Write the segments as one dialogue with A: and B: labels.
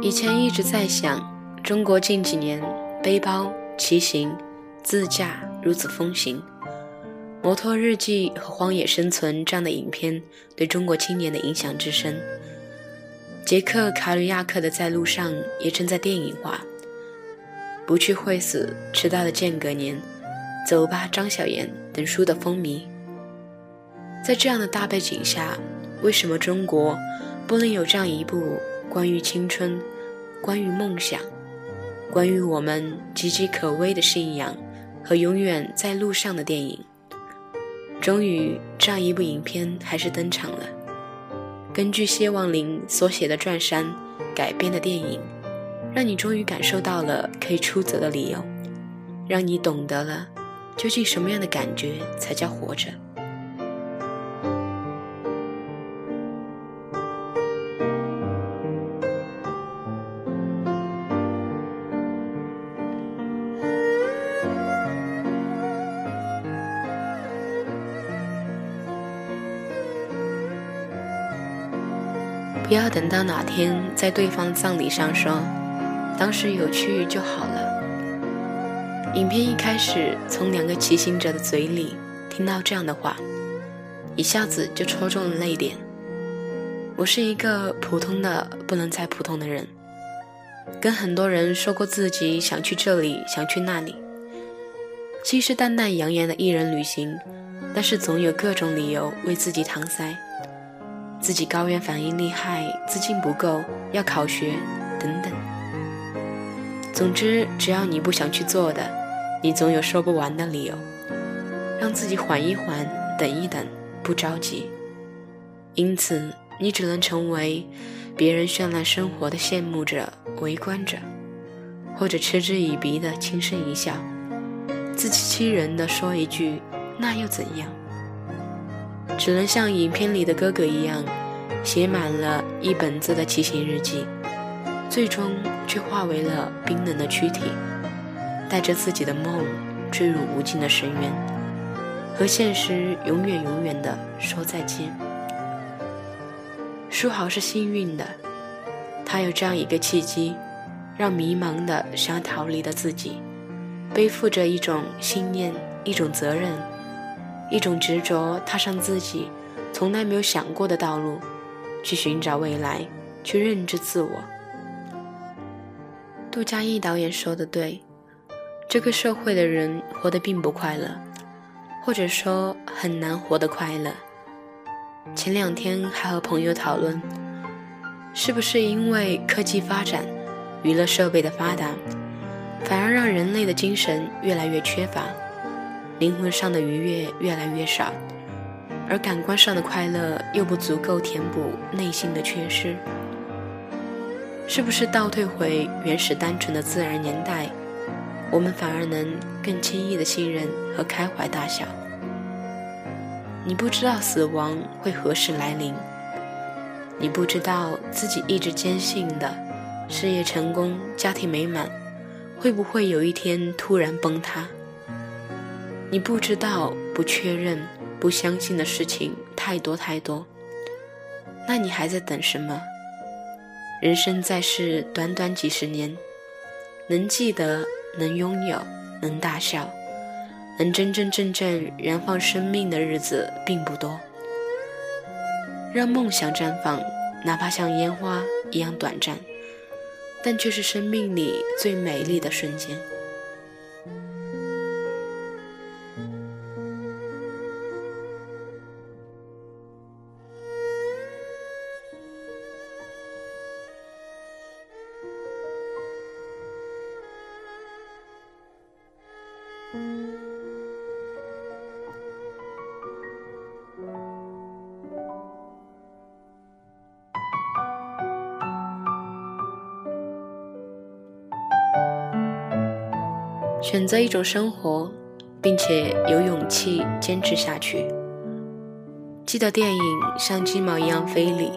A: 以前一直在想，中国近几年背包、骑行、自驾如此风行，摩托日记和荒野生存这样的影片对中国青年的影响之深。杰克·卡吕亚克的《在路上》也正在电影化。不去会死，迟到的间隔年，走吧，张小岩等书的风靡。在这样的大背景下，为什么中国不能有这样一部关于青春、关于梦想、关于我们岌岌可危的信仰和永远在路上的电影？终于，这样一部影片还是登场了。根据谢望林所写的传山改编的电影。让你终于感受到了可以出走的理由，让你懂得了究竟什么样的感觉才叫活着。不要等到哪天在对方葬礼上说。当时有去就好了。影片一开始从两个骑行者的嘴里听到这样的话，一下子就戳中了泪点。我是一个普通的不能再普通的人，跟很多人说过自己想去这里，想去那里，信誓旦旦扬言的一人旅行，但是总有各种理由为自己搪塞，自己高原反应厉害，资金不够，要考学，等等。总之，只要你不想去做的，你总有说不完的理由，让自己缓一缓，等一等，不着急。因此，你只能成为别人绚烂生活的羡慕者、围观者，或者嗤之以鼻的轻声一笑，自欺欺人的说一句“那又怎样”。只能像影片里的哥哥一样，写满了一本字的骑行日记。最终却化为了冰冷的躯体，带着自己的梦坠入无尽的深渊，和现实永远永远的说再见。书豪是幸运的，他有这样一个契机，让迷茫的想要逃离的自己，背负着一种信念、一种责任、一种执着，踏上自己从来没有想过的道路，去寻找未来，去认知自我。杜佳义导演说的对，这个社会的人活得并不快乐，或者说很难活得快乐。前两天还和朋友讨论，是不是因为科技发展、娱乐设备的发达，反而让人类的精神越来越缺乏，灵魂上的愉悦越来越少，而感官上的快乐又不足够填补内心的缺失。是不是倒退回原始单纯的自然年代，我们反而能更轻易的信任和开怀大笑？你不知道死亡会何时来临，你不知道自己一直坚信的事业成功、家庭美满，会不会有一天突然崩塌？你不知道、不确认、不相信的事情太多太多，那你还在等什么？人生在世，短短几十年，能记得、能拥有、能大笑、能真真正正燃放生命的日子并不多。让梦想绽放，哪怕像烟花一样短暂，但却是生命里最美丽的瞬间。选择一种生活，并且有勇气坚持下去。记得电影《像鸡毛一样飞》里，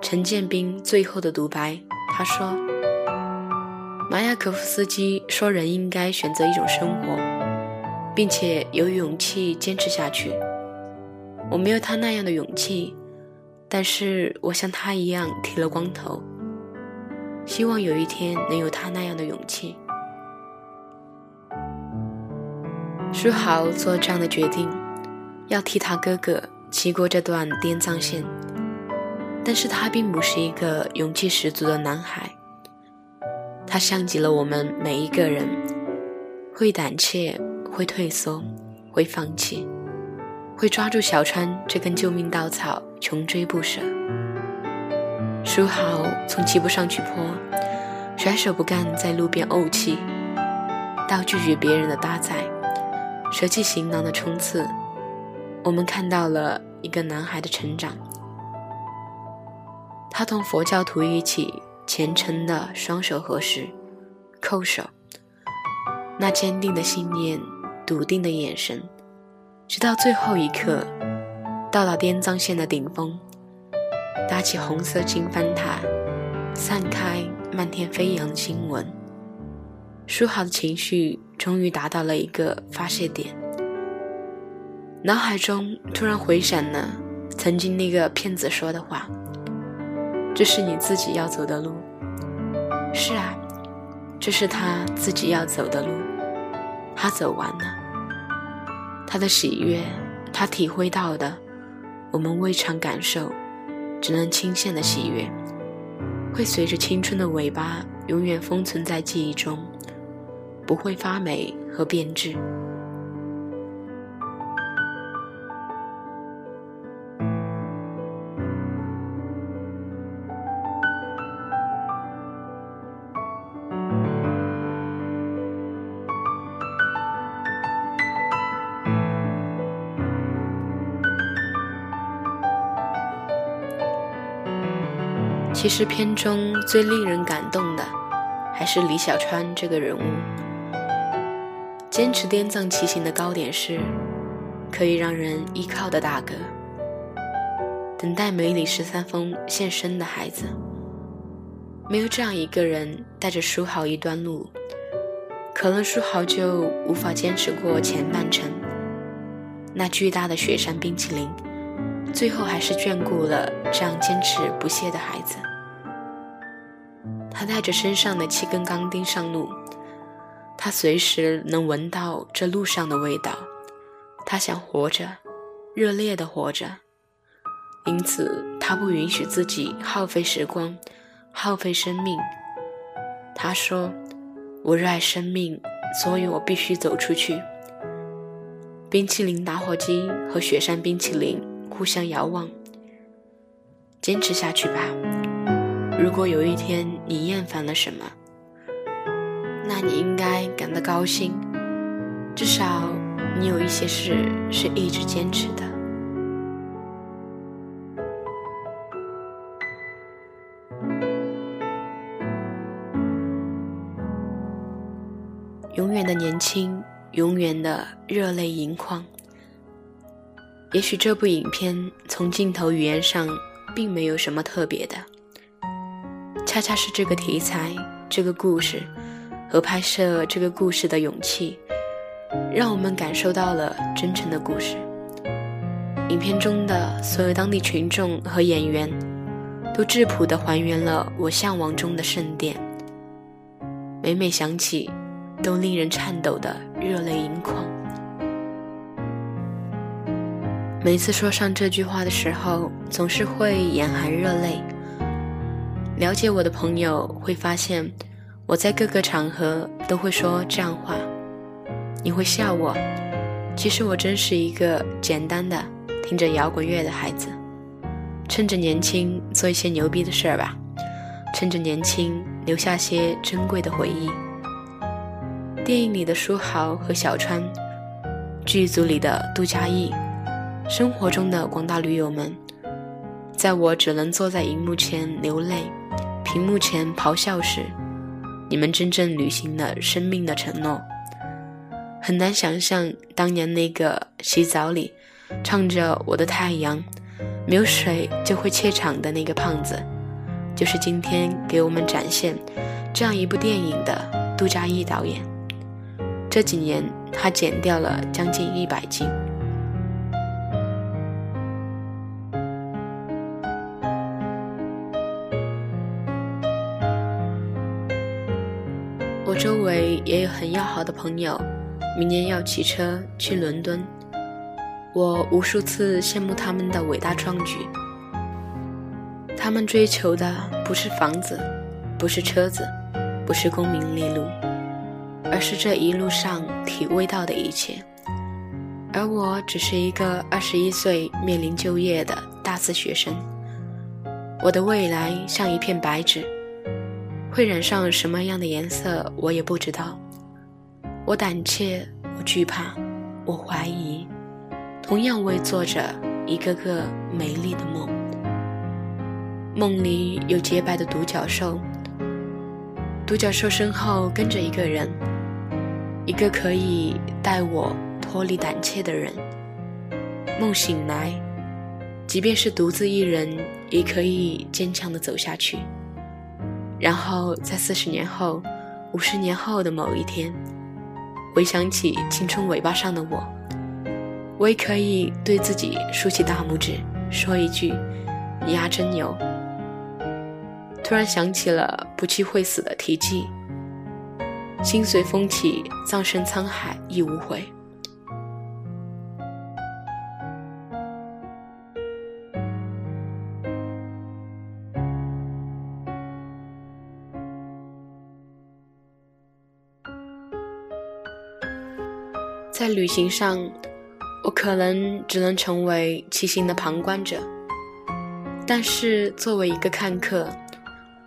A: 陈建斌最后的独白，他说：“马雅可夫斯基说，人应该选择一种生活，并且有勇气坚持下去。我没有他那样的勇气，但是我像他一样剃了光头。希望有一天能有他那样的勇气。书豪做这样的决定，要替他哥哥骑过这段滇藏线，但是他并不是一个勇气十足的男孩。他像极了我们每一个人，会胆怯，会退缩，会放弃，会抓住小川这根救命稻草，穷追不舍。书豪从骑不上去坡，甩手不干在路边怄气，到拒绝别人的搭载，舍弃行囊的冲刺，我们看到了一个男孩的成长。他同佛教徒一起。虔诚的双手合十，叩首。那坚定的信念，笃定的眼神，直到最后一刻，到了滇藏线的顶峰，搭起红色经幡塔，散开漫天飞扬的经文，舒豪的情绪终于达到了一个发泄点，脑海中突然回闪了曾经那个骗子说的话。这是你自己要走的路。是啊，这是他自己要走的路。他走完了，他的喜悦，他体会到的，我们未尝感受，只能倾羡的喜悦，会随着青春的尾巴，永远封存在记忆中，不会发霉和变质。其实片中最令人感动的，还是李小川这个人物。坚持滇藏骑行的高点是，可以让人依靠的大哥。等待梅里十三峰现身的孩子，没有这样一个人带着书豪一段路，可能书豪就无法坚持过前半程。那巨大的雪山冰淇淋，最后还是眷顾了这样坚持不懈的孩子。他带着身上的七根钢钉上路，他随时能闻到这路上的味道。他想活着，热烈的活着，因此他不允许自己耗费时光，耗费生命。他说：“我热爱生命，所以我必须走出去。”冰淇淋打火机和雪山冰淇淋互相遥望，坚持下去吧。如果有一天你厌烦了什么，那你应该感到高兴，至少你有一些事是一直坚持的。永远的年轻，永远的热泪盈眶。也许这部影片从镜头语言上并没有什么特别的。恰恰是这个题材、这个故事和拍摄这个故事的勇气，让我们感受到了真诚的故事。影片中的所有当地群众和演员，都质朴地还原了我向往中的圣殿。每每想起，都令人颤抖的热泪盈眶。每次说上这句话的时候，总是会眼含热泪。了解我的朋友会发现，我在各个场合都会说这样话。你会笑我，其实我真是一个简单的听着摇滚乐的孩子。趁着年轻，做一些牛逼的事儿吧。趁着年轻，留下些珍贵的回忆。电影里的书豪和小川，剧组里的杜嘉译，生活中的广大驴友们，在我只能坐在荧幕前流泪。屏幕前咆哮时，你们真正履行了生命的承诺。很难想象当年那个洗澡里唱着《我的太阳》，没有水就会怯场的那个胖子，就是今天给我们展现这样一部电影的杜嘉译导演。这几年他减掉了将近一百斤。周围也有很要好的朋友，明年要骑车去伦敦。我无数次羡慕他们的伟大壮举。他们追求的不是房子，不是车子，不是功名利禄，而是这一路上体味到的一切。而我只是一个二十一岁面临就业的大四学生。我的未来像一片白纸。会染上什么样的颜色，我也不知道。我胆怯，我惧怕，我怀疑，同样为做着一个个美丽的梦。梦里有洁白的独角兽，独角兽身后跟着一个人，一个可以带我脱离胆怯的人。梦醒来，即便是独自一人，也可以坚强的走下去。然后在四十年后、五十年后的某一天，回想起青春尾巴上的我，我也可以对自己竖起大拇指，说一句：“你丫，真牛！”突然想起了不去会死的题记：“心随风起，葬身沧海亦无悔。”在旅行上，我可能只能成为骑行的旁观者，但是作为一个看客，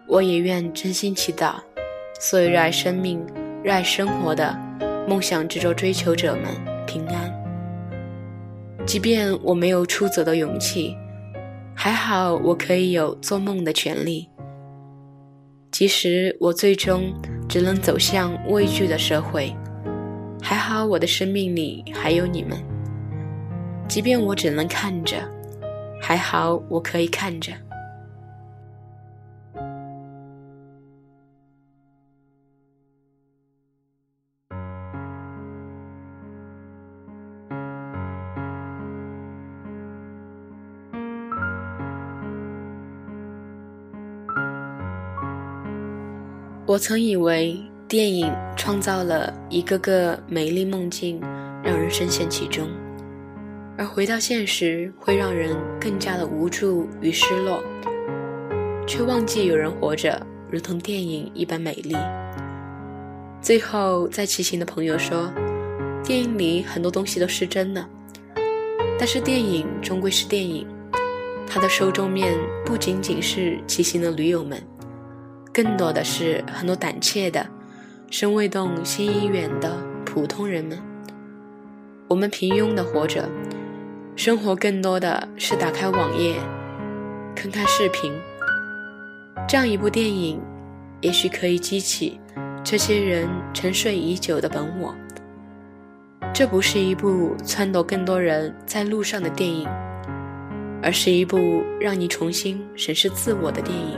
A: 我也愿真心祈祷，所有热爱生命、热爱生活的梦想执着追求者们平安。即便我没有出走的勇气，还好我可以有做梦的权利。即使我最终只能走向畏惧的社会。好，我的生命里还有你们。即便我只能看着，还好我可以看着。我曾以为。电影创造了一个个美丽梦境，让人深陷其中；而回到现实，会让人更加的无助与失落，却忘记有人活着如同电影一般美丽。最后，在骑行的朋友说，电影里很多东西都是真的，但是电影终归是电影，它的受众面不仅仅是骑行的驴友们，更多的是很多胆怯的。身未动，心已远的普通人们，我们平庸的活着，生活更多的是打开网页，看看视频。这样一部电影，也许可以激起这些人沉睡已久的本我。这不是一部撺掇更多人在路上的电影，而是一部让你重新审视自我的电影。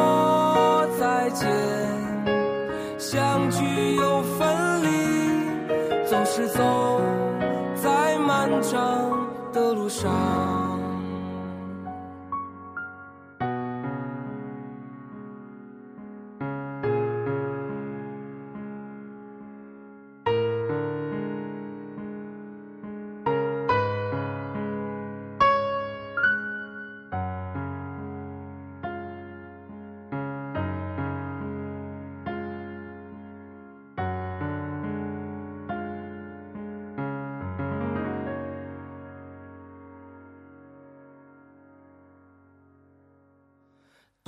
A: 是走在。
B: 漫长的路上。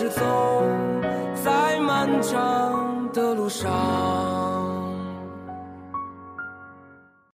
B: 是走